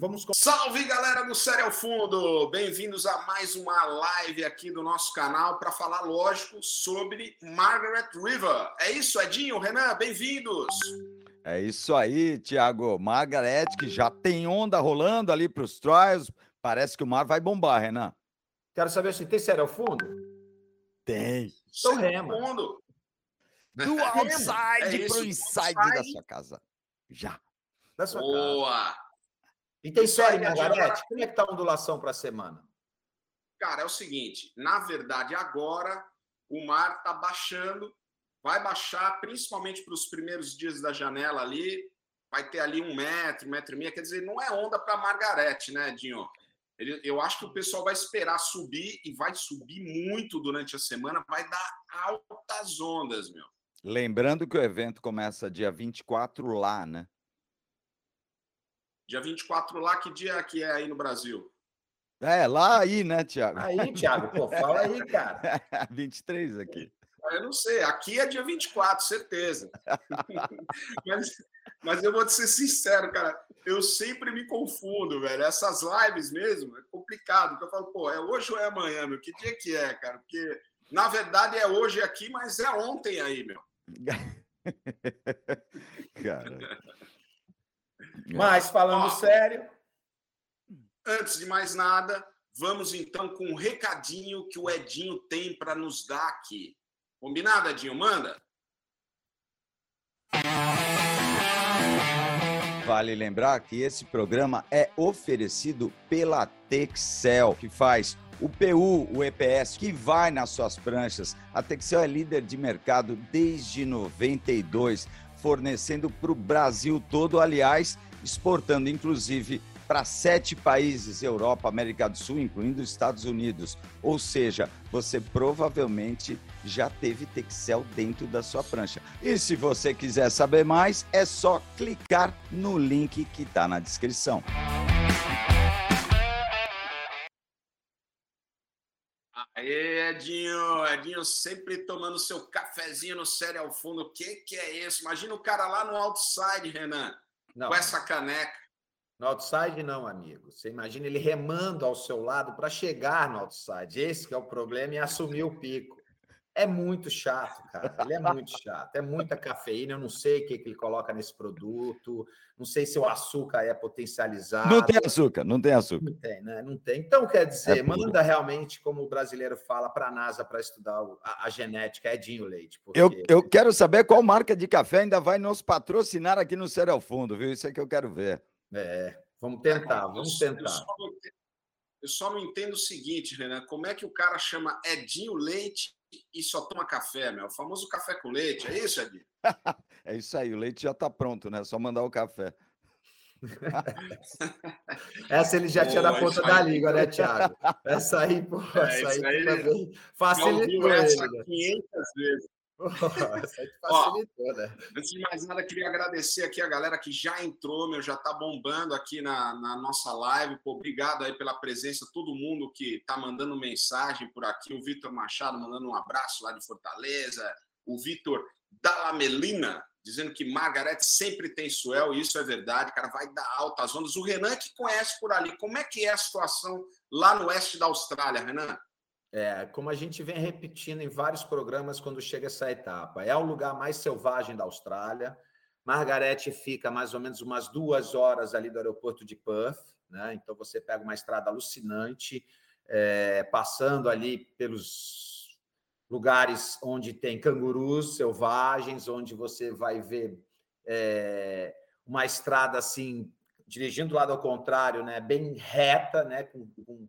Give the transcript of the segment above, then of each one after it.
Vamos Salve galera do Série ao Fundo! Bem-vindos a mais uma live aqui do nosso canal para falar, lógico, sobre Margaret River. É isso, Edinho, Renan, bem-vindos! É isso aí, Thiago. Margaret, que já tem onda rolando ali para os trials. Parece que o mar vai bombar, Renan. Quero saber se tem série ao fundo. Tem. Então rema. Fundo. Do outside é pro inside da sua casa. Já. Da sua Boa! casa. E tem série, Margarete? Como é que tá a ondulação para a semana? Cara, é o seguinte, na verdade, agora o mar está baixando, vai baixar principalmente para os primeiros dias da janela ali, vai ter ali um metro, um metro e meio, quer dizer, não é onda para Margarete, né, Dinho? Ele, eu acho que o pessoal vai esperar subir e vai subir muito durante a semana, vai dar altas ondas, meu. Lembrando que o evento começa dia 24 lá, né? Dia 24 lá, que dia que é aí no Brasil? É, lá aí, né, Tiago? Aí, Tiago, pô, fala aí, cara. 23 aqui. Eu não sei, aqui é dia 24, certeza. mas, mas eu vou te ser sincero, cara, eu sempre me confundo, velho. Essas lives mesmo, é complicado, porque eu falo, pô, é hoje ou é amanhã, meu? Que dia que é, cara? Porque, na verdade, é hoje aqui, mas é ontem aí, meu. cara. Mas, falando Ó, sério. Antes de mais nada, vamos então com um recadinho que o Edinho tem para nos dar aqui. Combinado, Edinho? Manda. Vale lembrar que esse programa é oferecido pela Texel, que faz o PU, o EPS, que vai nas suas pranchas. A Texel é líder de mercado desde 92, fornecendo para o Brasil todo, aliás, exportando inclusive para sete países, Europa, América do Sul, incluindo os Estados Unidos. Ou seja, você provavelmente já teve Texel dentro da sua prancha. E se você quiser saber mais, é só clicar no link que está na descrição. Aê, Edinho, Edinho sempre tomando seu cafezinho no sério ao fundo. O que, que é isso? Imagina o cara lá no outside, Renan, não. com essa caneca. No outside, não, amigo. Você imagina ele remando ao seu lado para chegar no outside. Esse é o problema e assumir o pico. É muito chato, cara. Ele é muito chato. É muita cafeína. Eu não sei o que, que ele coloca nesse produto. Não sei se o açúcar é potencializado. Não tem açúcar, não tem açúcar. Não tem, né? Não tem. Então, quer dizer, é manda realmente, como o brasileiro fala, para a NASA para estudar a, a, genética, é Dinho Leite. Porque... Eu, eu quero saber qual marca de café ainda vai nos patrocinar aqui no Sério ao Fundo, viu? Isso é que eu quero ver. É, vamos tentar, vamos tentar. Eu só, eu só não entendo o seguinte, Renan, como é que o cara chama Edinho Leite e só toma café, meu? O famoso café com leite, é isso, Edinho? é isso aí, o leite já está pronto, né? Só mandar o café. essa ele já pô, tinha na ponta da língua, né, Thiago? Essa aí, pô, é, essa aí, aí também facilitou ele. Essa 500 né? vezes. facilitou, né? Antes de mais nada, queria agradecer aqui a galera que já entrou, meu, já tá bombando aqui na, na nossa live. Pô, obrigado aí pela presença, todo mundo que tá mandando mensagem por aqui. O Vitor Machado mandando um abraço lá de Fortaleza. O Vitor Dalamelina dizendo que Margarete sempre tem suel, e isso é verdade, cara, vai dar altas ondas. O Renan que conhece por ali, como é que é a situação lá no oeste da Austrália, Renan? É, como a gente vem repetindo em vários programas quando chega essa etapa, é o lugar mais selvagem da Austrália. Margarete fica mais ou menos umas duas horas ali do aeroporto de Perth, né? Então você pega uma estrada alucinante, é, passando ali pelos lugares onde tem cangurus selvagens, onde você vai ver é, uma estrada assim, dirigindo do lado ao contrário, né? Bem reta, né? Com, com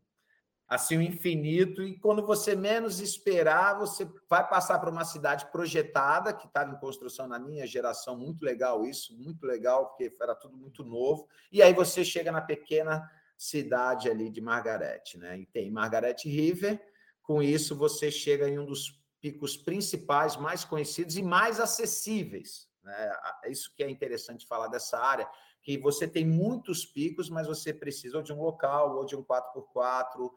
assim o infinito e quando você menos esperar você vai passar para uma cidade projetada que estava em construção na minha geração muito legal isso muito legal porque era tudo muito novo e aí você chega na pequena cidade ali de Margarete né? E tem Margarete River com isso você chega em um dos picos principais mais conhecidos e mais acessíveis né? É isso que é interessante falar dessa área que você tem muitos picos mas você precisa de um local ou de um 4x4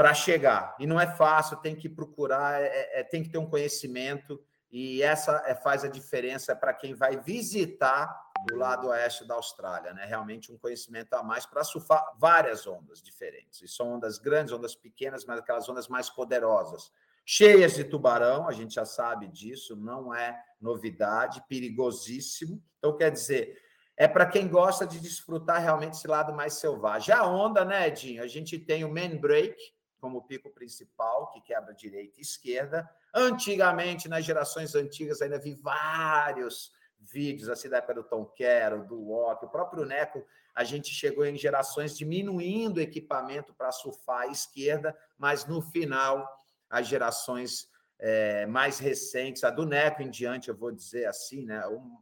para chegar. E não é fácil, tem que procurar, é, é, é, tem que ter um conhecimento, e essa é, faz a diferença para quem vai visitar do lado oeste da Austrália, né? Realmente um conhecimento a mais para surfar várias ondas diferentes. E são ondas grandes, ondas pequenas, mas aquelas ondas mais poderosas. Cheias de tubarão, a gente já sabe disso, não é novidade, perigosíssimo. Então, quer dizer, é para quem gosta de desfrutar realmente esse lado mais selvagem. A onda, né, Edinho? A gente tem o main break como pico principal, que quebra direita e esquerda. Antigamente, nas gerações antigas, ainda vi vários vídeos assim da época do Tom Quero, do Walk, o próprio Neco, a gente chegou em gerações diminuindo o equipamento para surfar à esquerda, mas no final, as gerações é, mais recentes, a do Neco em diante, eu vou dizer assim, né? Um,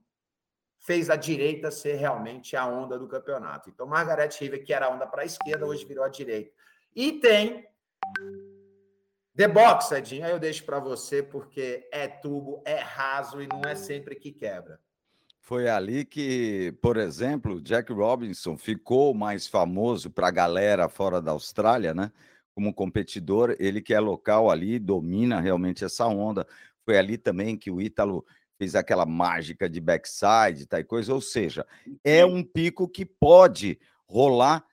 fez a direita ser realmente a onda do campeonato. Então, Margaret River, que era a onda para a esquerda, hoje virou a direita. E tem The Box, Edinho, aí eu deixo para você, porque é tubo, é raso e não é sempre que quebra. Foi ali que, por exemplo, Jack Robinson ficou mais famoso para a galera fora da Austrália, né? Como competidor, ele que é local ali, domina realmente essa onda. Foi ali também que o Ítalo fez aquela mágica de backside, tal coisa. Ou seja, é um pico que pode rolar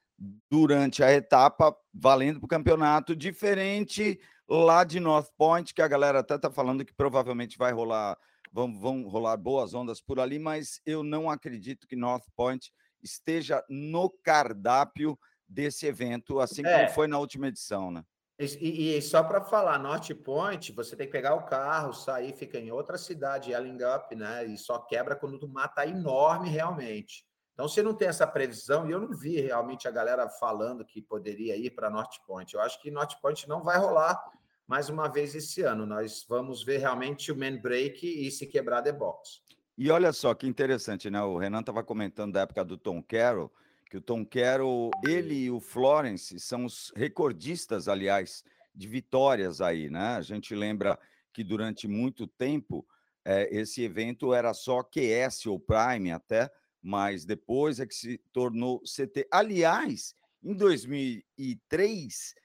durante a etapa, valendo para o campeonato, diferente lá de North Point, que a galera até está falando que provavelmente vai rolar vão, vão rolar boas ondas por ali, mas eu não acredito que North Point esteja no cardápio desse evento, assim é. como foi na última edição, né? E, e só para falar, North Point, você tem que pegar o carro, sair, fica em outra cidade, Yelling Up, né? E só quebra quando o mar tá enorme realmente. Então, você não tem essa previsão, e eu não vi realmente a galera falando que poderia ir para North Point. Eu acho que North Point não vai rolar mais uma vez esse ano. Nós vamos ver realmente o man break e se quebrar the box. E olha só que interessante, né? O Renan estava comentando da época do Tom Carroll, que o Tom Carroll, ele e o Florence são os recordistas, aliás, de vitórias aí, né? A gente lembra que durante muito tempo é, esse evento era só QS ou Prime até, mas depois é que se tornou CT. Aliás, em 2003,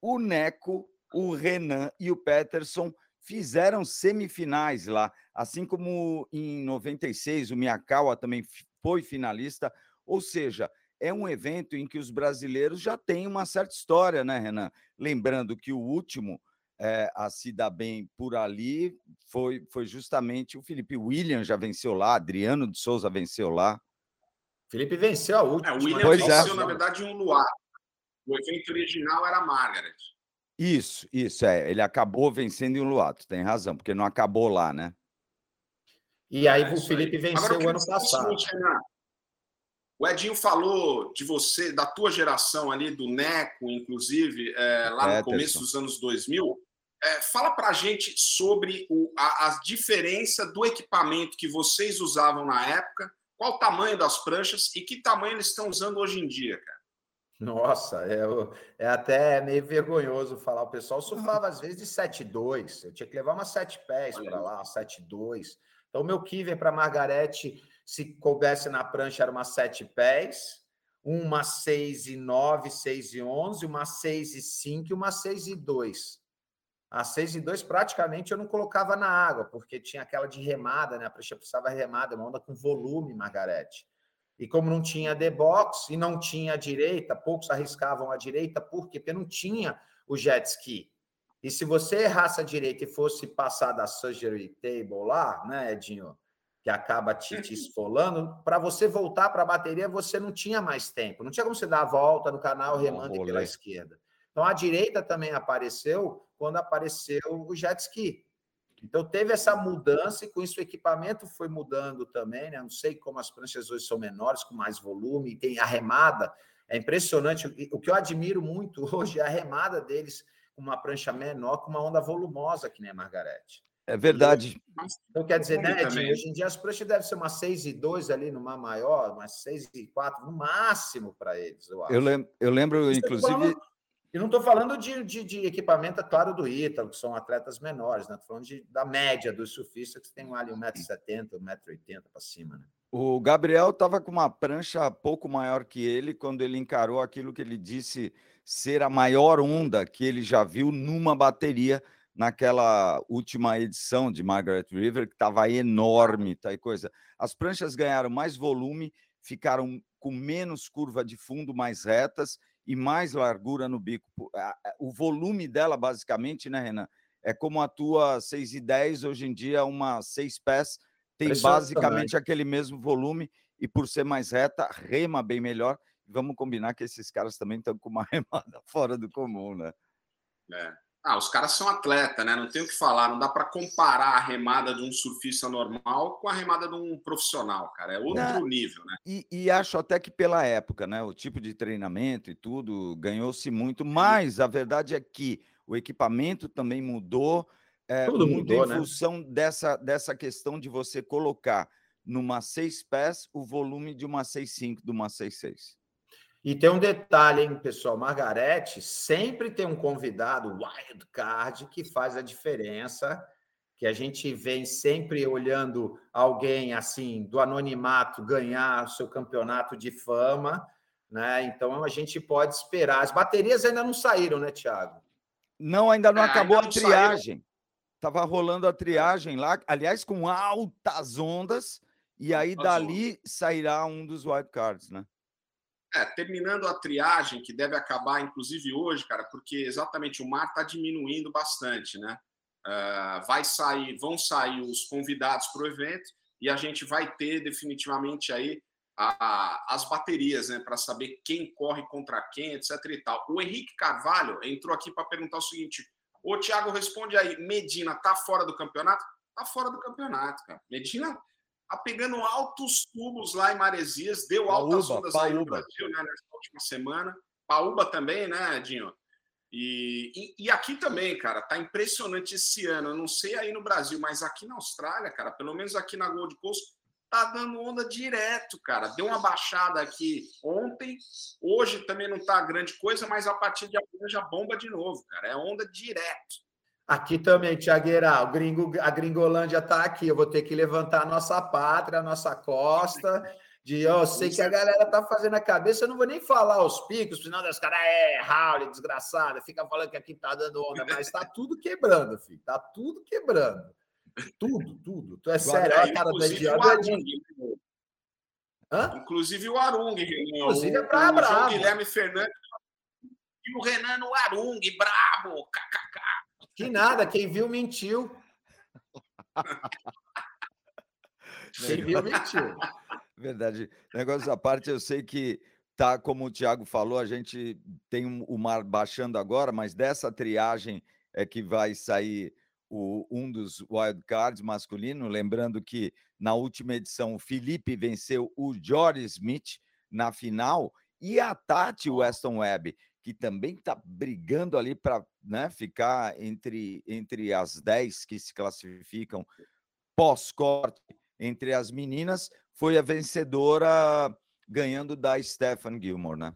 o Neco o Renan e o Peterson fizeram semifinais lá, assim como em 96 o Miyakawa também foi finalista, ou seja, é um evento em que os brasileiros já têm uma certa história, né, Renan? Lembrando que o último é, a se dar bem por ali foi, foi justamente o Felipe William já venceu lá, Adriano de Souza venceu lá. Felipe venceu a última. É, o William pois venceu, é. na verdade, um luar. O evento original era Margaret. Isso, isso, é. Ele acabou vencendo em Luato, tem razão, porque não acabou lá, né? E aí é, o Felipe aí. venceu o ano passado. O Edinho falou de você, da tua geração ali, do Neco, inclusive, é, lá no começo dos anos 2000. É, fala para a gente sobre o, a, a diferença do equipamento que vocês usavam na época, qual o tamanho das pranchas e que tamanho eles estão usando hoje em dia, cara. Nossa, é, é até meio vergonhoso falar. O pessoal surfava às vezes de 7,2. Eu tinha que levar umas 7 pés para lá, 7,2. Então, meu kiver para Margarete, se coubesse na prancha, era uma 7 pés, uma 6 e 9, 6 e 11, uma 6 e 5 e uma 6 e 2. A 6 e 2 praticamente eu não colocava na água, porque tinha aquela de remada, né? A prancha precisava remada, uma onda com volume, Margarete. E como não tinha the box e não tinha a direita, poucos arriscavam a direita, por quê? Porque não tinha o jet ski. E se você errasse a direita e fosse passar da surgery table lá, né, Edinho, que acaba te, te esfolando, para você voltar para a bateria, você não tinha mais tempo. Não tinha como você dar a volta no canal remando pela esquerda. Então a direita também apareceu quando apareceu o jet ski. Então teve essa mudança e com isso o equipamento foi mudando também, né? Não sei como as pranchas hoje são menores, com mais volume, tem a remada. É impressionante. O que eu admiro muito hoje é a remada deles com uma prancha menor, com uma onda volumosa, que nem a Margarete. É verdade. Então, quer dizer, né, Edinho, hoje em dia as pranchas devem ser umas 6 e 2 ali numa maior, umas 6 e 4 no máximo para eles, eu acho. Eu lembro, eu lembro inclusive, e não estou falando de, de, de, equipamento, é claro, do Ítalo, que são atletas menores, né? Estou falando de, da média dos surfistas, que tem ali 1,70m, 1,80m para cima, né? O Gabriel estava com uma prancha pouco maior que ele quando ele encarou aquilo que ele disse ser a maior onda que ele já viu numa bateria naquela última edição de Margaret River, que estava enorme, tá, e coisa. As pranchas ganharam mais volume, ficaram com menos curva de fundo, mais retas e mais largura no bico. O volume dela, basicamente, né, Renan? É como a tua 6 e 10, hoje em dia, uma 6 pés, tem basicamente aquele mesmo volume e por ser mais reta, rema bem melhor. Vamos combinar que esses caras também estão com uma remada fora do comum, né? É. Ah, os caras são atleta, né? Não tem o que falar. Não dá para comparar a remada de um surfista normal com a remada de um profissional, cara. É outro é. nível, né? E, e, acho até que pela época, né? O tipo de treinamento e tudo ganhou-se muito. Mas a verdade é que o equipamento também mudou. É, tudo muito mudou, em né? função dessa, dessa questão de você colocar numa 6 pés o volume de uma 6.5, de uma 6.6. E tem um detalhe, hein, pessoal? Margarete sempre tem um convidado wild card que faz a diferença, que a gente vem sempre olhando alguém assim do anonimato ganhar o seu campeonato de fama, né? Então a gente pode esperar. As baterias ainda não saíram, né, Thiago? Não, ainda não ah, acabou ainda não a triagem. Tava rolando a triagem lá, aliás, com altas ondas, e aí dali sairá um dos wild cards, né? É, terminando a triagem, que deve acabar, inclusive hoje, cara, porque exatamente o mar está diminuindo bastante, né? Uh, vai sair, vão sair os convidados para o evento e a gente vai ter definitivamente aí a, a, as baterias, né, para saber quem corre contra quem, etc. e tal. O Henrique Carvalho entrou aqui para perguntar o seguinte: Ô Thiago, responde aí, Medina tá fora do campeonato? Tá fora do campeonato, cara. Medina Tá pegando altos tubos lá em Maresias, deu altas Paúba, ondas Paúba. aí no Brasil, né, nessa última semana. Paúba também, né, Dinho? E, e, e, aqui também, cara, tá impressionante esse ano. Eu não sei aí no Brasil, mas aqui na Austrália, cara, pelo menos aqui na Gold Coast, tá dando onda direto, cara. Deu uma baixada aqui ontem, hoje também não tá grande coisa, mas a partir de amanhã já bomba de novo, cara. É onda direto. Aqui também, Tiagueira, o gringo, a Gringolândia está aqui. Eu vou ter que levantar a nossa pátria, a nossa costa. De, eu sei que a galera tá fazendo a cabeça, eu não vou nem falar os picos, senão das caras, é, Raul, desgraçada, fica falando que aqui tá dando onda, mas tá tudo quebrando, filho, tá tudo quebrando. Tudo, tudo. Tu é sério, a cara do idiota. Hã? Inclusive o Arung, Inclusive é pra brabo. Guilherme Fernandes e o Renan no Arung, brabo, kkk. Que nada, quem viu mentiu. quem viu mentiu. Verdade. Negócio à parte, eu sei que tá, como o Thiago falou, a gente tem o mar baixando agora, mas dessa triagem é que vai sair o, um dos wildcards masculino. Lembrando que na última edição o Felipe venceu o Jory Smith na final e a Tati Weston Webb que também está brigando ali para né, ficar entre, entre as 10 que se classificam pós-corte entre as meninas, foi a vencedora ganhando da Stephen Gilmore, né?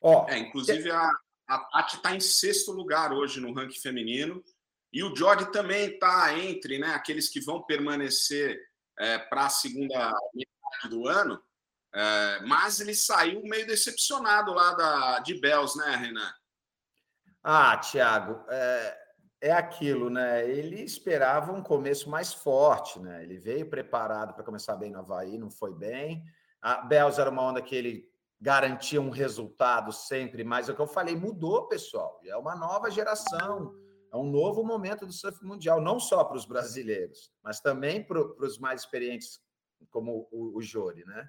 Ó, é, inclusive a, a Tati está em sexto lugar hoje no ranking feminino e o Jorge também está entre né, aqueles que vão permanecer é, para a segunda metade do ano. É, mas ele saiu meio decepcionado lá da, de Bells, né, Renan? Ah, Thiago, é, é aquilo, né? Ele esperava um começo mais forte, né? Ele veio preparado para começar bem no Havaí, não foi bem. A Bells era uma onda que ele garantia um resultado sempre, mas é o que eu falei, mudou, pessoal. É uma nova geração, é um novo momento do surf mundial, não só para os brasileiros, mas também para os mais experientes, como o, o Jori, né?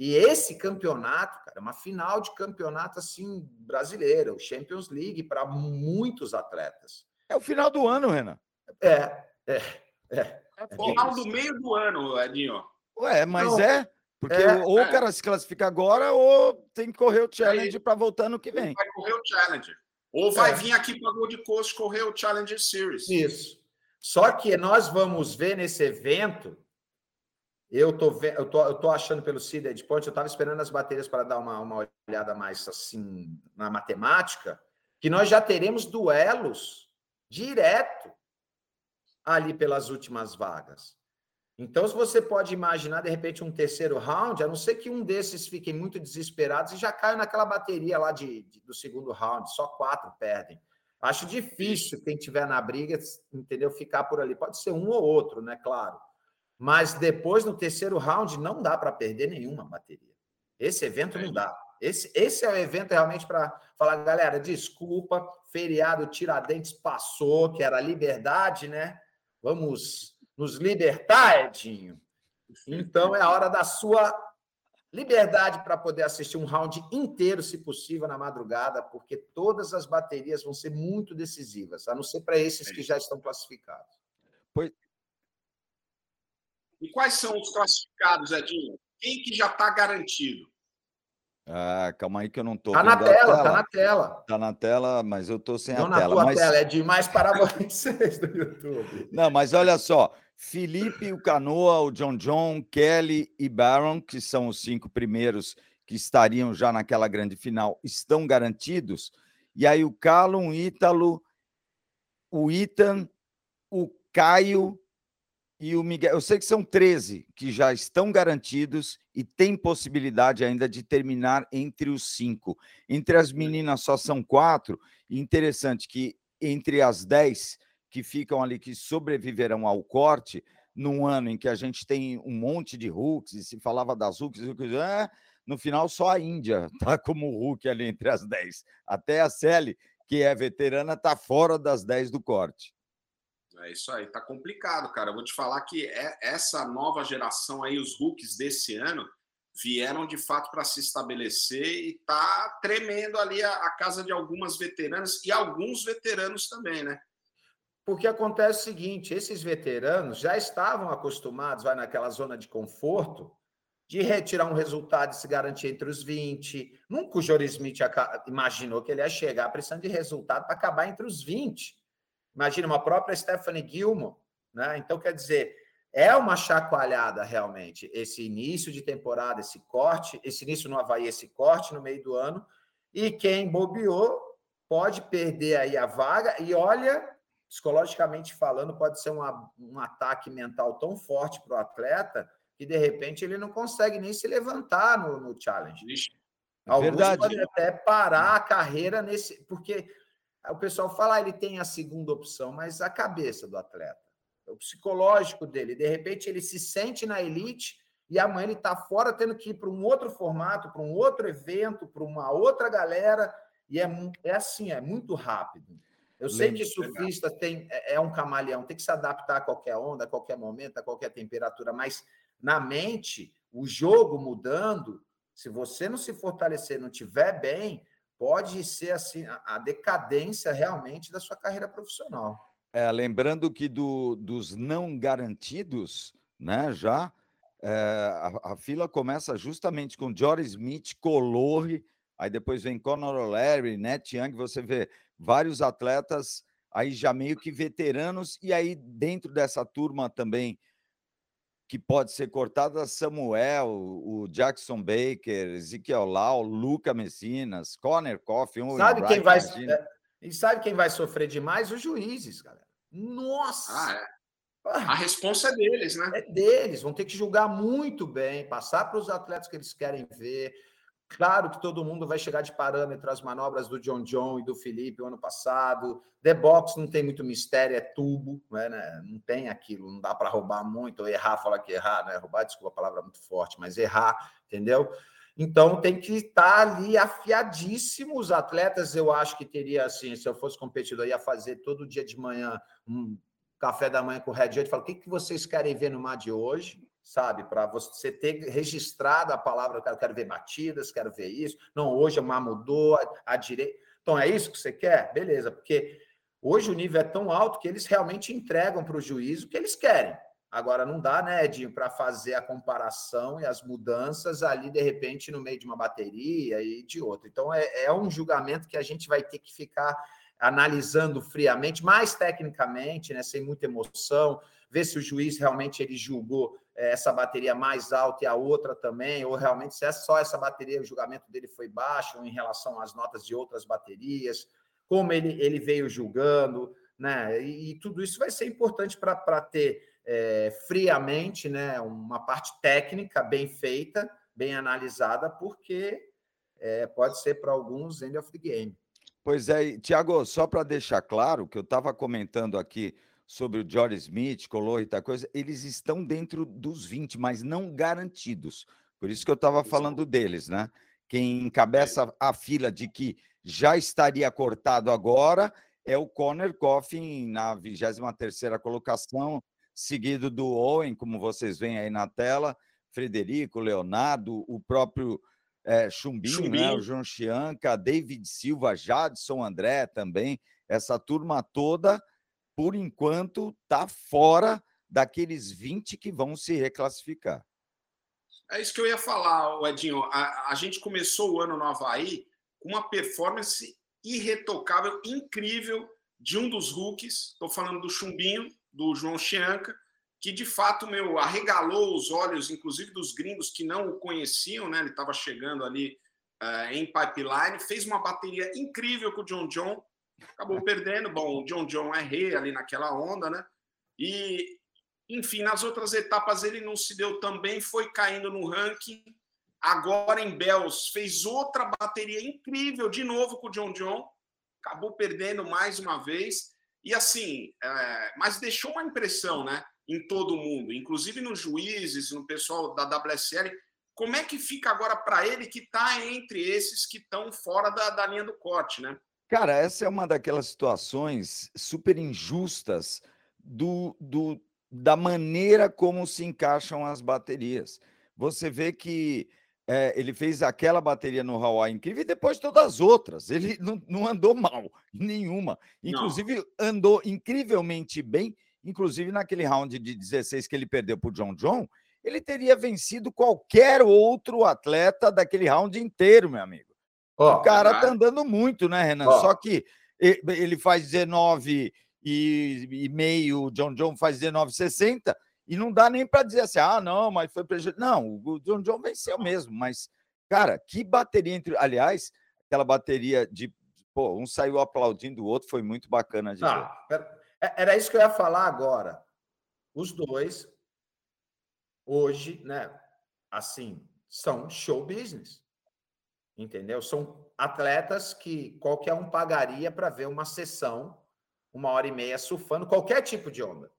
E esse campeonato, cara, é uma final de campeonato assim brasileiro, Champions League para muitos atletas. É o final do ano, Renan. É, é, é. É o final do meio do ano, Edinho. Ué, mas Não, é. Porque é, ou é. o cara se classifica agora ou tem que correr o challenge para voltar no que vem. Vai correr o challenge. Ou vai é. vir aqui para Gold Coast correr o Challenger Series. Isso. Só que nós vamos ver nesse evento eu tô, eu tô, eu tô achando pelo Seeded Point, eu estava esperando as baterias para dar uma, uma olhada mais assim na matemática, que nós já teremos duelos direto ali pelas últimas vagas. Então, se você pode imaginar, de repente, um terceiro round, a não ser que um desses fiquem muito desesperados e já caia naquela bateria lá de, de do segundo round, só quatro perdem. Acho difícil quem tiver na briga, entendeu, ficar por ali. Pode ser um ou outro, né? Claro. Mas depois, no terceiro round, não dá para perder nenhuma bateria. Esse evento não dá. Esse, esse é o evento realmente para falar, galera, desculpa, feriado Tiradentes passou, que era a liberdade, né? Vamos nos libertar, Edinho. Então é a hora da sua liberdade para poder assistir um round inteiro, se possível, na madrugada, porque todas as baterias vão ser muito decisivas, a não ser para esses que já estão classificados. Pois... E quais são os classificados, Edinho? Quem que já está garantido? Ah, calma aí que eu não estou. Tá na tela, tela, tá na tela. Tá na tela, mas eu estou sem não a tela. Na tua mas... tela, é demais para vocês do YouTube. Não, mas olha só, Felipe, o Canoa, o John John, Kelly e Baron, que são os cinco primeiros que estariam já naquela grande final, estão garantidos. E aí o Callum, o Ítalo, o Ethan, o Caio e o Miguel. Eu sei que são 13 que já estão garantidos e tem possibilidade ainda de terminar entre os cinco. Entre as meninas só são quatro. E interessante que entre as dez que ficam ali, que sobreviverão ao corte, num ano em que a gente tem um monte de Hulks, e se falava das Hulks, é, no final só a Índia está como Hulk ali entre as 10. Até a Sally, que é veterana, está fora das 10 do corte. É isso aí, tá complicado, cara. Eu vou te falar que é essa nova geração aí, os Hulks desse ano, vieram de fato para se estabelecer e tá tremendo ali a, a, casa de algumas veteranas e alguns veteranos também, né? Porque acontece o seguinte: esses veteranos já estavam acostumados, vai naquela zona de conforto, de retirar um resultado e se garantir entre os 20. Nunca o Jory Smith imaginou que ele ia chegar precisando de resultado para acabar entre os 20. Imagina uma própria Stephanie Gilmore, né? Então, quer dizer, é uma chacoalhada realmente esse início de temporada, esse corte, esse início no Havaí, esse corte no meio do ano, e quem bobeou pode perder aí a vaga, e olha psicologicamente falando, pode ser uma, um ataque mental tão forte para o atleta que de repente ele não consegue nem se levantar no, no challenge. É Alguns verdade. podem até parar a carreira nesse. Porque o pessoal fala, ah, ele tem a segunda opção, mas a cabeça do atleta, o psicológico dele, de repente ele se sente na elite e amanhã ele está fora tendo que ir para um outro formato, para um outro evento, para uma outra galera, e é, é assim, é muito rápido. Eu sei que surfista tem, é, é um camaleão, tem que se adaptar a qualquer onda, a qualquer momento, a qualquer temperatura, mas na mente, o jogo mudando, se você não se fortalecer, não tiver bem, pode ser assim a decadência realmente da sua carreira profissional. É, lembrando que do, dos não garantidos, né, já é, a, a, fila começa justamente com Jory Smith, Colore, aí depois vem Conor O'Leary, Net Young, você vê vários atletas aí já meio que veteranos, e aí dentro dessa turma também que pode ser cortada, Samuel, o Jackson Baker, Ezequiel Lau, Luca Messinas, Conor Coffey, sabe quem vai é, e sabe quem vai sofrer demais? Os juízes, galera. Nossa! Ah, é. A resposta é deles, né? É deles, vão ter que julgar muito bem, passar para os atletas que eles querem ver, Claro que todo mundo vai chegar de parâmetro as manobras do John John e do Felipe o ano passado. The Box não tem muito mistério, é tubo, né? né? não tem aquilo, não dá para roubar muito, ou errar, falar que errar, né? Roubar, desculpa, a palavra é muito forte, mas errar, entendeu? Então tem que estar ali afiadíssimo. Os atletas, eu acho que teria assim, se eu fosse competidor, ia fazer todo dia de manhã um café da manhã com o Red Jet, fala: o que, que vocês querem ver no mar de hoje? Sabe? Para você ter registrado a palavra, eu quero ver batidas, quero ver isso. Não, hoje a mar mudou, a, a direita. Então, é isso que você quer? Beleza, porque hoje o nível é tão alto que eles realmente entregam para o juiz o que eles querem. Agora, não dá, né, Edinho, para fazer a comparação e as mudanças ali, de repente, no meio de uma bateria e de outra. Então, é, é um julgamento que a gente vai ter que ficar analisando friamente, mais tecnicamente, né, sem muita emoção, ver se o juiz realmente ele julgou essa bateria mais alta e a outra também, ou realmente se é só essa bateria, o julgamento dele foi baixo em relação às notas de outras baterias, como ele, ele veio julgando, né? E, e tudo isso vai ser importante para ter é, friamente né, uma parte técnica bem feita, bem analisada, porque é, pode ser para alguns end of the game. Pois é, Tiago, só para deixar claro que eu estava comentando aqui sobre o Jory Smith, Color e tal coisa, eles estão dentro dos 20, mas não garantidos. Por isso que eu estava falando deles, né? Quem encabeça a fila de que já estaria cortado agora é o Conor Coffin na 23ª colocação, seguido do Owen, como vocês veem aí na tela, Frederico, Leonardo, o próprio é, Chumbinho, Chumbinho. Né, o João Chianca, David Silva, Jadson André também, essa turma toda, por enquanto, está fora daqueles 20 que vão se reclassificar. É isso que eu ia falar, Edinho. A, a gente começou o ano no Havaí com uma performance irretocável, incrível, de um dos rookies. Estou falando do Chumbinho, do João Chianca, que de fato meu arregalou os olhos, inclusive dos gringos que não o conheciam, né? Ele estava chegando ali uh, em pipeline, fez uma bateria incrível com o John John, acabou perdendo. Bom, o John John é rei ali naquela onda, né? E enfim, nas outras etapas ele não se deu tão bem, foi caindo no ranking. Agora em Bells fez outra bateria incrível de novo com o John John, acabou perdendo mais uma vez. E assim, é, mas deixou uma impressão, né? em todo mundo, inclusive nos juízes, no pessoal da WSL. Como é que fica agora para ele que está entre esses que estão fora da, da linha do corte, né? Cara, essa é uma daquelas situações super injustas do, do, da maneira como se encaixam as baterias. Você vê que é, ele fez aquela bateria no Hawaii incrível e depois todas as outras. Ele não, não andou mal, nenhuma. Inclusive, não. andou incrivelmente bem inclusive naquele round de 16 que ele perdeu para o John John, ele teria vencido qualquer outro atleta daquele round inteiro, meu amigo. Oh, o cara tá andando muito, né, Renan? Oh. Só que ele faz 19 e, e meio, o John John faz 19,60 e não dá nem para dizer assim, ah, não, mas foi prejudicado. Não, o John John venceu mesmo, mas, cara, que bateria entre. Aliás, aquela bateria de. Pô, um saiu aplaudindo o outro, foi muito bacana de ah. Pera, era isso que eu ia falar agora. Os dois, hoje, né? Assim, são show business. Entendeu? São atletas que qualquer um pagaria para ver uma sessão, uma hora e meia surfando, qualquer tipo de onda.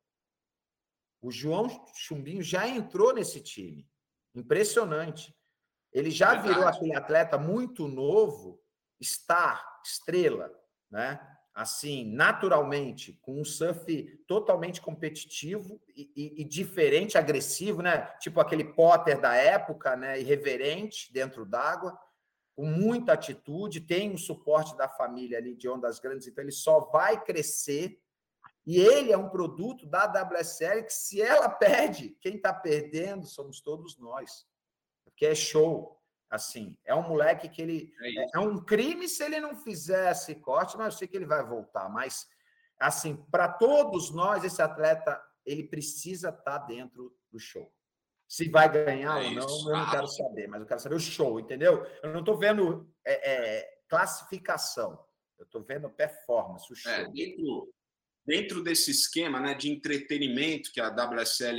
O João Chumbinho já entrou nesse time. Impressionante. Ele já virou aquele atleta muito novo, star, estrela, né? assim, naturalmente, com um surf totalmente competitivo e, e, e, diferente, agressivo, né? Tipo aquele Potter da época, né? Irreverente dentro d'água, com muita atitude, tem um suporte da família ali de ondas grandes, então ele só vai crescer. E ele é um produto da WSL que, se ela perde, quem está perdendo somos todos nós. Porque é show. Assim, é um moleque que ele. É, é, é, um crime se ele não fizesse corte, mas eu sei que ele vai voltar. Mas, assim, para todos nós, esse atleta, ele precisa estar tá dentro do show. Se vai ganhar é ou não, eu não quero saber, mas eu quero saber o show, entendeu? Eu não estou vendo é, é, classificação, eu estou vendo performance, o é, show. dentro, dentro desse esquema né, de entretenimento que a WSL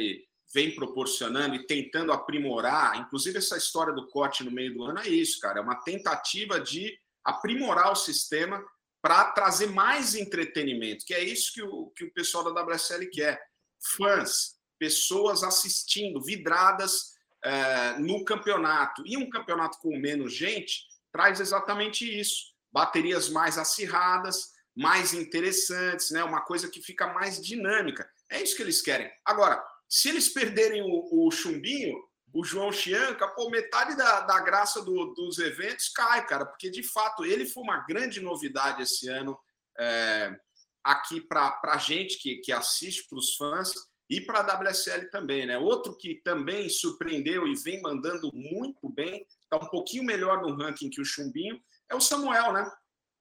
vem proporcionando e tentando aprimorar, inclusive essa história do corte no meio do ano é isso, cara, é uma tentativa de aprimorar o sistema para trazer mais entretenimento, que é isso que o, que o pessoal da WSL quer. Fãs, pessoas assistindo, vidradas é, no campeonato. E um campeonato com menos gente traz exatamente isso. Baterias mais acirradas, mais interessantes, né? uma coisa que fica mais dinâmica. É isso que eles querem. Agora, se eles perderem o, o chumbinho, o João Chianca, pô, metade da, da graça do, dos eventos cai, cara, porque de fato ele foi uma grande novidade esse ano é, aqui para a gente que, que assiste, para os fãs e para a WSL também, né? Outro que também surpreendeu e vem mandando muito bem, está um pouquinho melhor no ranking que o Chumbinho, é o Samuel, né?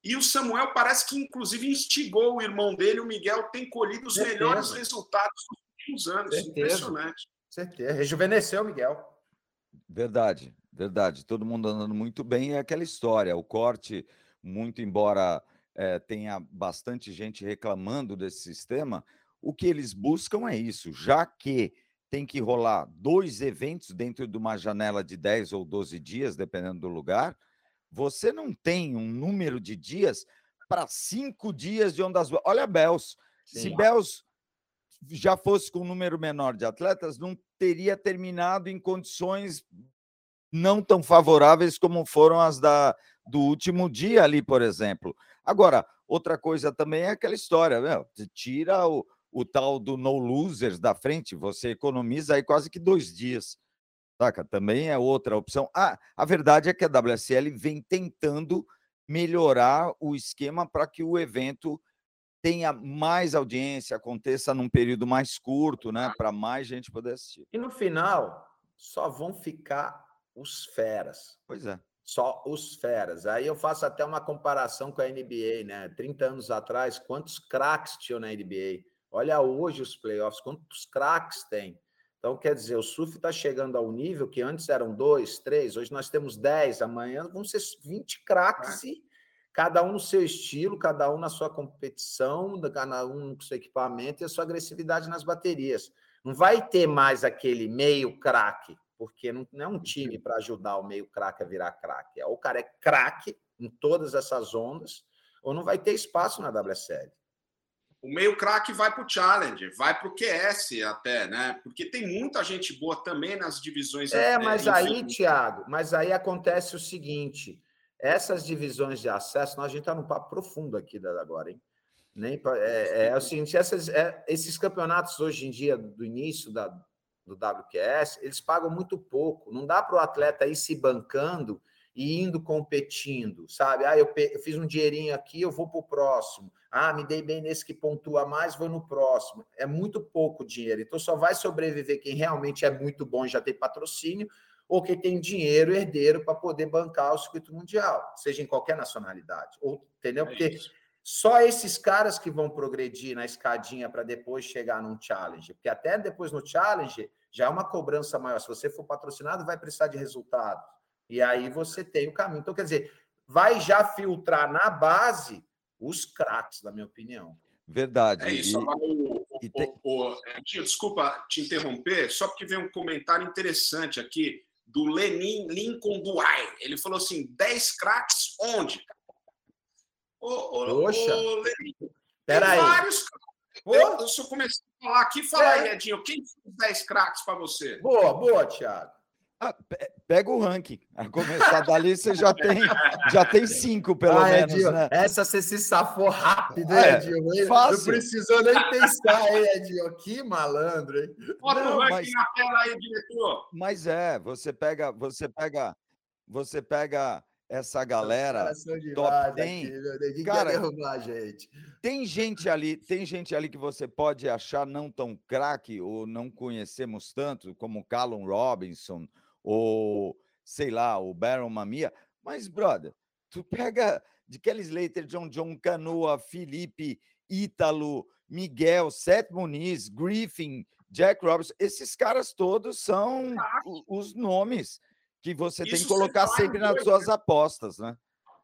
E o Samuel parece que, inclusive, instigou o irmão dele, o Miguel, tem colhido os melhores resultados últimos anos. Certeza. Impressionante. Certeza. Rejuvenesceu, Miguel. Verdade, verdade. Todo mundo andando muito bem. É aquela história. O corte, muito embora é, tenha bastante gente reclamando desse sistema, o que eles buscam é isso, já que tem que rolar dois eventos dentro de uma janela de 10 ou 12 dias, dependendo do lugar, você não tem um número de dias para cinco dias de ondas. Olha, Bels. Se Bels já fosse com um número menor de atletas, não teria terminado em condições não tão favoráveis como foram as da, do último dia ali, por exemplo. Agora, outra coisa também é aquela história, meu, tira o, o tal do no losers da frente, você economiza aí quase que dois dias. Saca? Também é outra opção. Ah, a verdade é que a WSL vem tentando melhorar o esquema para que o evento tenha mais audiência, aconteça num período mais curto, né? Para mais gente poder assistir. E no final, só vão ficar os feras. Pois é. Só os feras. Aí eu faço até uma comparação com a NBA, né? 30 anos atrás, quantos craques tinham na NBA? Olha hoje os playoffs, quantos craques tem. Então, quer dizer, o surf está chegando ao nível que antes eram dois, três, hoje nós temos dez, amanhã vão ser 20 craques, é. cada um no seu estilo, cada um na sua competição, cada um com seu equipamento e a sua agressividade nas baterias. Não vai ter mais aquele meio craque, porque não, não é um time para ajudar o meio craque a virar craque. Ou o cara é craque em todas essas ondas, ou não vai ter espaço na WSL. O meio craque vai para o Challenger, vai para o QS até, né? Porque tem muita gente boa também nas divisões. É, mas é, aí, Thiago, mas aí acontece o seguinte: essas divisões de acesso, nós, a gente está num papo profundo aqui agora, hein? Nem, é, é, o seguinte: essas, é, esses campeonatos hoje em dia, do início da, do WQS, eles pagam muito pouco. Não dá para o atleta ir se bancando e indo competindo, sabe? Ah, eu, eu fiz um dinheirinho aqui, eu vou para o próximo. Ah, me dei bem nesse que pontua mais, vou no próximo. É muito pouco dinheiro. Então só vai sobreviver quem realmente é muito bom e já tem patrocínio, ou quem tem dinheiro herdeiro para poder bancar o circuito mundial, seja em qualquer nacionalidade. Ou, entendeu? É Porque só esses caras que vão progredir na escadinha para depois chegar num challenge, porque até depois no challenge já é uma cobrança maior. Se você for patrocinado, vai precisar de resultado. E aí você tem o caminho. Então, quer dizer, vai já filtrar na base os craques, na minha opinião. Verdade. É isso. E... O, o, tem... o, é, desculpa te interromper, só porque veio um comentário interessante aqui do Lenin Lincoln Duay. Ele falou assim: 10 craques onde? Ô, Poxa. Ô, Peraí. Vários eu, eu só comecei a falar aqui, fala é. aí, Edinho, quem são os 10 craques para você? Boa, boa, Thiago. Ah, pega o ranking. A começar dali, você já tem, já tem cinco, pelo ah, menos. Edinho, né? Essa você se safou rápido, hein, é? Fácil. Não precisou nem pensar, hein, Edinho? Que malandro, hein? Bota o ranking mas, na tela aí, diretor. Mas é, você pega, você pega, você pega essa galera top 10. cara, gente. tem gente ali, tem gente ali que você pode achar não tão craque ou não conhecemos tanto, como Callum Robinson ou sei lá, o Baron Mamia, mas brother, tu pega de Kelly Slater, John John Canoa, Felipe, Ítalo, Miguel, Seth Muniz, Griffin, Jack Robinson, esses caras todos são os nomes que você Isso tem que colocar sempre nas dois, suas né? apostas, né?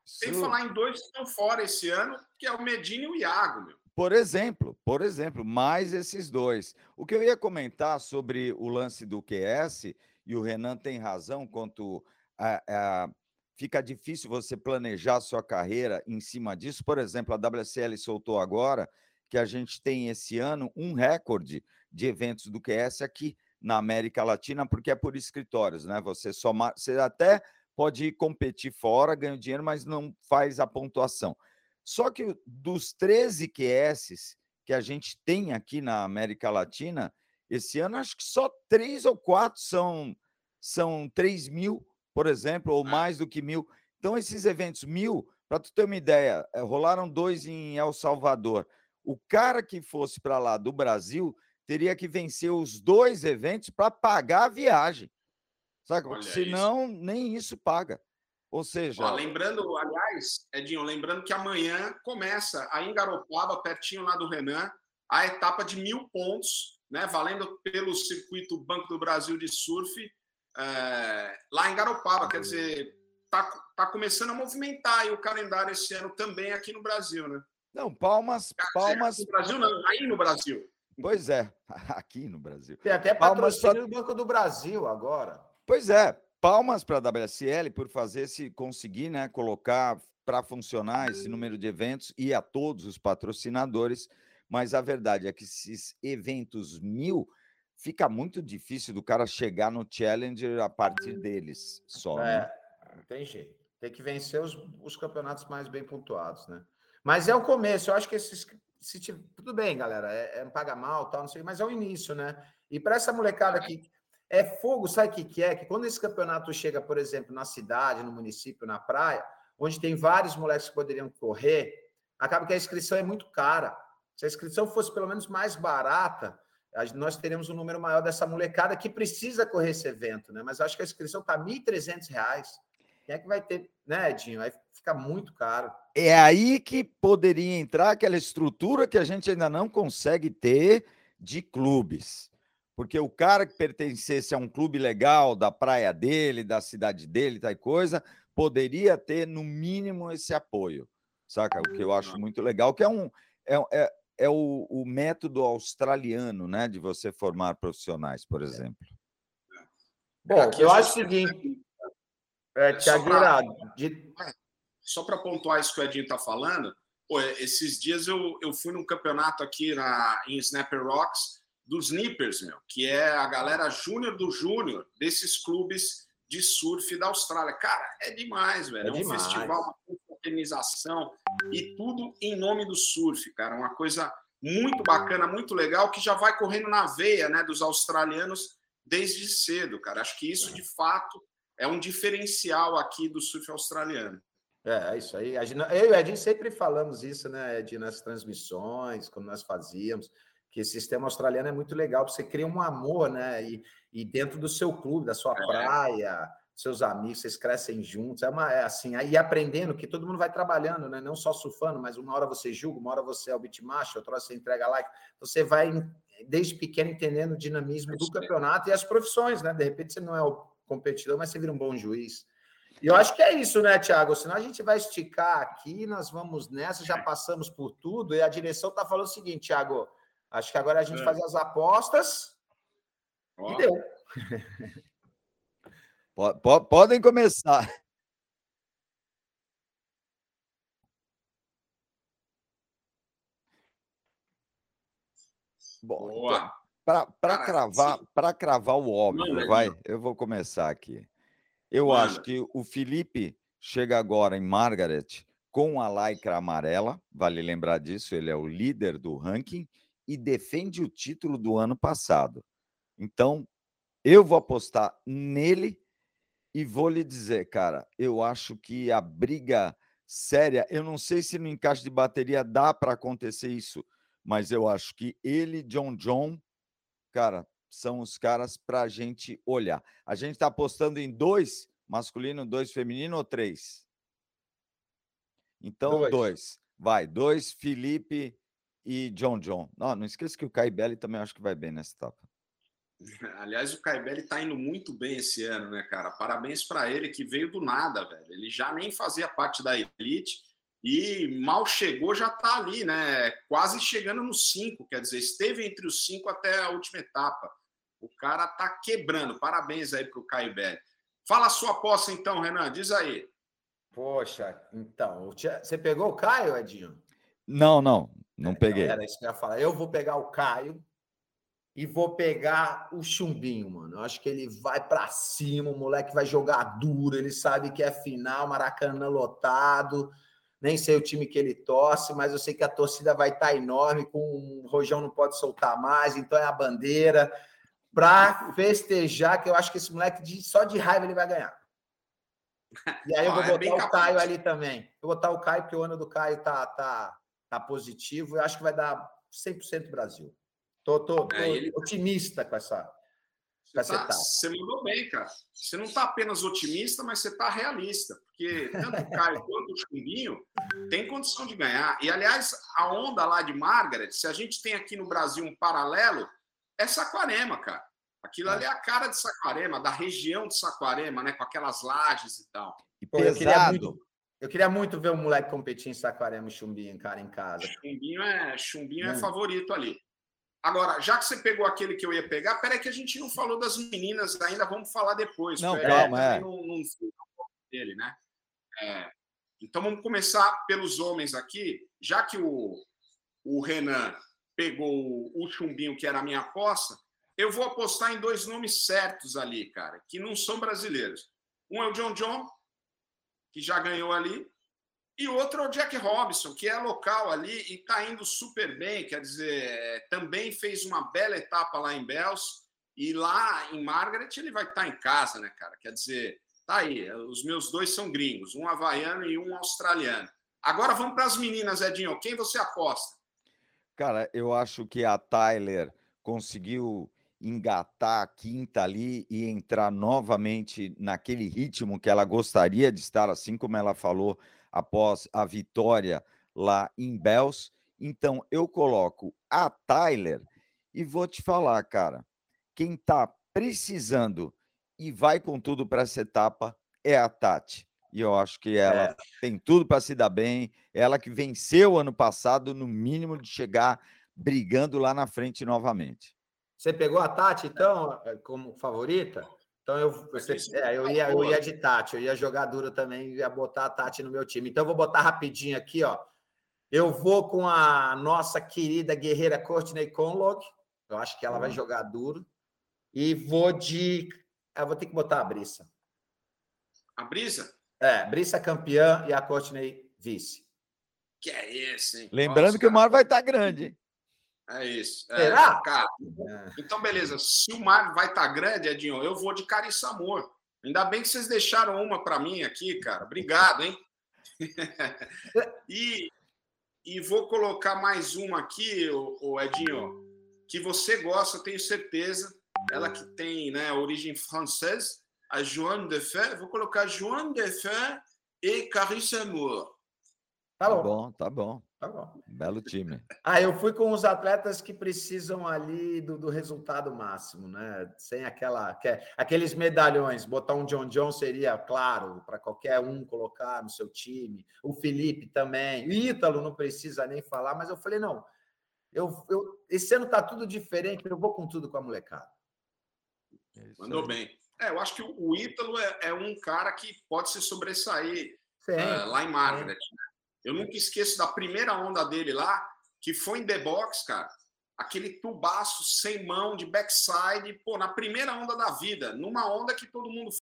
Sem Isso... falar em dois que estão fora esse ano, que é o Medina e o Iago, meu. Por exemplo, por exemplo, mais esses dois. O que eu ia comentar sobre o lance do QS, e o Renan tem razão quanto a, a fica difícil você planejar sua carreira em cima disso. Por exemplo, a WSL soltou agora que a gente tem esse ano um recorde de eventos do QS aqui na América Latina, porque é por escritórios, né? Você só você até pode competir fora, ganha dinheiro, mas não faz a pontuação. Só que dos 13 QS que a gente tem aqui na América Latina, esse ano acho que só três ou quatro são, são 3 mil, por exemplo, ou mais do que mil. Então, esses eventos mil, para tu ter uma ideia, eh, rolaram dois em El Salvador. O cara que fosse para lá do Brasil teria que vencer os dois eventos para pagar a viagem. Sabe? Olha Senão, isso. nem isso paga. Ou seja. Ó, lembrando, aliás, Edinho, lembrando que amanhã começa aí em Garopaba, pertinho lá do Renan, a etapa de mil pontos, né? Valendo pelo circuito Banco do Brasil de Surf, é, lá em Garopaba. Quer dizer, tá, tá começando a movimentar aí o calendário esse ano também aqui no Brasil, né? Não, palmas, palmas. No Brasil não, aí no Brasil. Pois é, aqui no Brasil. Tem até patrocínio do Banco do Brasil agora. Pois é, palmas para a WSL por fazer se conseguir, né, colocar para funcionar esse número de eventos e a todos os patrocinadores, mas a verdade é que esses eventos mil fica muito difícil do cara chegar no Challenger a partir deles só. Né? É, né? não tem jeito. Tem que vencer os, os campeonatos mais bem pontuados, né? Mas é o começo. Eu acho que esses. Se, tudo bem, galera, é, é paga mal, tal, não sei, mas é o início, né? E para essa molecada aqui, é fogo, sabe o que, que é? Que quando esse campeonato chega, por exemplo, na cidade, no município, na praia, onde tem vários moleques que poderiam correr, acaba que a inscrição é muito cara. Se a inscrição fosse pelo menos mais barata, nós teremos um número maior dessa molecada que precisa correr esse evento, né? Mas acho que a inscrição está R$ 1.300. Quem é que vai ter, né, Edinho? Vai ficar muito caro. É aí que poderia entrar aquela estrutura que a gente ainda não consegue ter de clubes. Porque o cara que pertencesse a um clube legal da praia dele, da cidade dele, tal coisa, poderia ter, no mínimo, esse apoio. Saca? O que eu acho muito legal, que é um. É, é, é o, o método australiano, né? De você formar profissionais, por exemplo. Bom, Aqui eu acho o seguinte. É, Tiagueira, de... Só para pontuar isso que o Edinho está falando, pô, esses dias eu, eu fui num campeonato aqui na, em Snapper Rocks dos Nippers, meu, que é a galera júnior do júnior desses clubes de surf da Austrália. Cara, é demais, velho. É, é um demais. festival, confraternização e tudo em nome do surf, cara. Uma coisa muito bacana, muito legal, que já vai correndo na veia, né, dos australianos desde cedo, cara. Acho que isso, de fato, é um diferencial aqui do surf australiano. É, é isso aí. eu e o Edinho sempre falamos isso, né, Edinho, nas transmissões, quando nós fazíamos que esse sistema australiano é muito legal, você cria um amor, né? E, e dentro do seu clube, da sua é. praia, seus amigos, vocês crescem juntos, é, uma, é assim, aí aprendendo que todo mundo vai trabalhando, né? Não só surfando, mas uma hora você julga, uma hora você é o bitmaster, outra hora você entrega like, você vai desde pequeno entendendo o dinamismo do campeonato e as profissões, né? De repente você não é o competidor, mas você vira um bom juiz. E eu acho que é isso, né, Tiago? Senão a gente vai esticar aqui, nós vamos nessa, já passamos por tudo, e a direção está falando o seguinte, Tiago, Acho que agora a gente é. faz as apostas e deu. Podem começar. Bom, então, para cravar, para cravar o óbvio, Mano, vai, eu vou começar aqui. Eu Mano. acho que o Felipe chega agora em Margaret com a lycra amarela, vale lembrar disso, ele é o líder do ranking e defende o título do ano passado. Então, eu vou apostar nele e vou lhe dizer, cara, eu acho que a briga séria, eu não sei se no encaixe de bateria dá para acontecer isso, mas eu acho que ele, John John, cara, são os caras para a gente olhar. A gente está apostando em dois masculino, dois feminino ou três? Então, dois. dois. Vai, dois, Felipe e John John. Não, não esqueça que o Caibelli também acho que vai bem nessa etapa. Aliás, o Caibelli está indo muito bem esse ano, né, cara? Parabéns para ele que veio do nada, velho. Ele já nem fazia parte da elite e mal chegou, já está ali, né? Quase chegando nos cinco, quer dizer, esteve entre os cinco até a última etapa. O cara tá quebrando. Parabéns aí para o Caibelli. Fala a sua aposta então, Renan, diz aí. Poxa, então, você pegou o Caio, Edinho? Não, não. Não é, peguei. Era isso que eu ia falar. Eu vou pegar o Caio e vou pegar o Chumbinho, mano. Eu acho que ele vai para cima, o moleque vai jogar duro, ele sabe que é final, Maracanã lotado. Nem sei o time que ele torce, mas eu sei que a torcida vai estar tá enorme, com o Rojão não pode soltar mais, então é a bandeira para festejar, que eu acho que esse moleque de, só de raiva ele vai ganhar. E aí eu vou é botar é o Caio ali também. Vou botar o Caio, porque o ano do Caio tá, tá, tá positivo. Eu acho que vai dar 100% Brasil. Tô, tô, tô é, ele... otimista com essa. Você, tá, você mandou bem, cara. Você não está apenas otimista, mas você está realista. Porque tanto o Caio quanto o Chumbinho tem condição de ganhar. E, aliás, a onda lá de Margaret, se a gente tem aqui no Brasil um paralelo, é Saquarema, cara. Aquilo ali é a cara de Saquarema, da região de Saquarema, né? Com aquelas lajes e tal. E pesado. Eu queria muito ver o moleque competir em Saquarema e Chumbinho, cara, em casa. Chumbinho é, Chumbinho é hum. favorito ali. Agora, já que você pegou aquele que eu ia pegar, peraí que a gente não falou das meninas ainda, vamos falar depois. Não, calma, é. Não, não dele, né? É, Então vamos começar pelos homens aqui, já que o, o Renan pegou o chumbinho que era a minha aposta, eu vou apostar em dois nomes certos ali, cara, que não são brasileiros. Um é o John John, que já ganhou ali, e outro é o Jack Robinson, que é local ali e está indo super bem, quer dizer, também fez uma bela etapa lá em Bells, e lá em Margaret ele vai estar tá em casa, né, cara? Quer dizer, tá aí, os meus dois são gringos, um havaiano e um australiano. Agora vamos para as meninas, Edinho. Quem você aposta? Cara, eu acho que a Tyler conseguiu engatar a quinta ali e entrar novamente naquele ritmo que ela gostaria de estar, assim como ela falou após a vitória lá em Bells. Então, eu coloco a Tyler e vou te falar, cara, quem está precisando e vai com tudo para essa etapa é a Tati. E eu acho que ela é. tem tudo para se dar bem. Ela que venceu ano passado, no mínimo, de chegar brigando lá na frente novamente. Você pegou a Tati, então, eh, como favorita? Então eu, você, é, eu, ia, eu ia de Tati, eu ia jogar duro também, ia botar a Tati no meu time. Então, eu vou botar rapidinho aqui, ó. Eu vou com a nossa querida guerreira Courtney Conlock. Eu acho que ela vai jogar duro. E vou de. Eu vou ter que botar a Brisa. A Brisa? É, Brisa campeã e a Courtney vice. Que é isso, hein? Lembrando Nossa, que cara. o mar vai estar tá grande. É isso. É, Será? Cara, é. Então, beleza. Se o mar vai estar tá grande, Edinho, eu vou de Carissa Amor. Ainda bem que vocês deixaram uma para mim aqui, cara. Obrigado, hein? e, e vou colocar mais uma aqui, o, o Edinho, que você gosta, tenho certeza. Ela que tem né, origem francesa, a Joanne Defé. Vou colocar Joanne Defé e Carissa Amor. Tá bom. Tá bom, tá bom. Tá bom. Belo time. Ah, eu fui com os atletas que precisam ali do, do resultado máximo, né? Sem aquela. Que, é, aqueles medalhões. Botar um John John seria, claro, para qualquer um colocar no seu time. O Felipe também. O Ítalo não precisa nem falar, mas eu falei, não. Eu, eu, esse ano tá tudo diferente, eu vou com tudo com a molecada. É Mandou bem. É, eu acho que o Ítalo é, é um cara que pode se sobressair uh, lá em Margaret. Né? Eu nunca esqueço da primeira onda dele lá, que foi em The Box, cara. Aquele tubaço sem mão de backside, pô, na primeira onda da vida, numa onda que todo mundo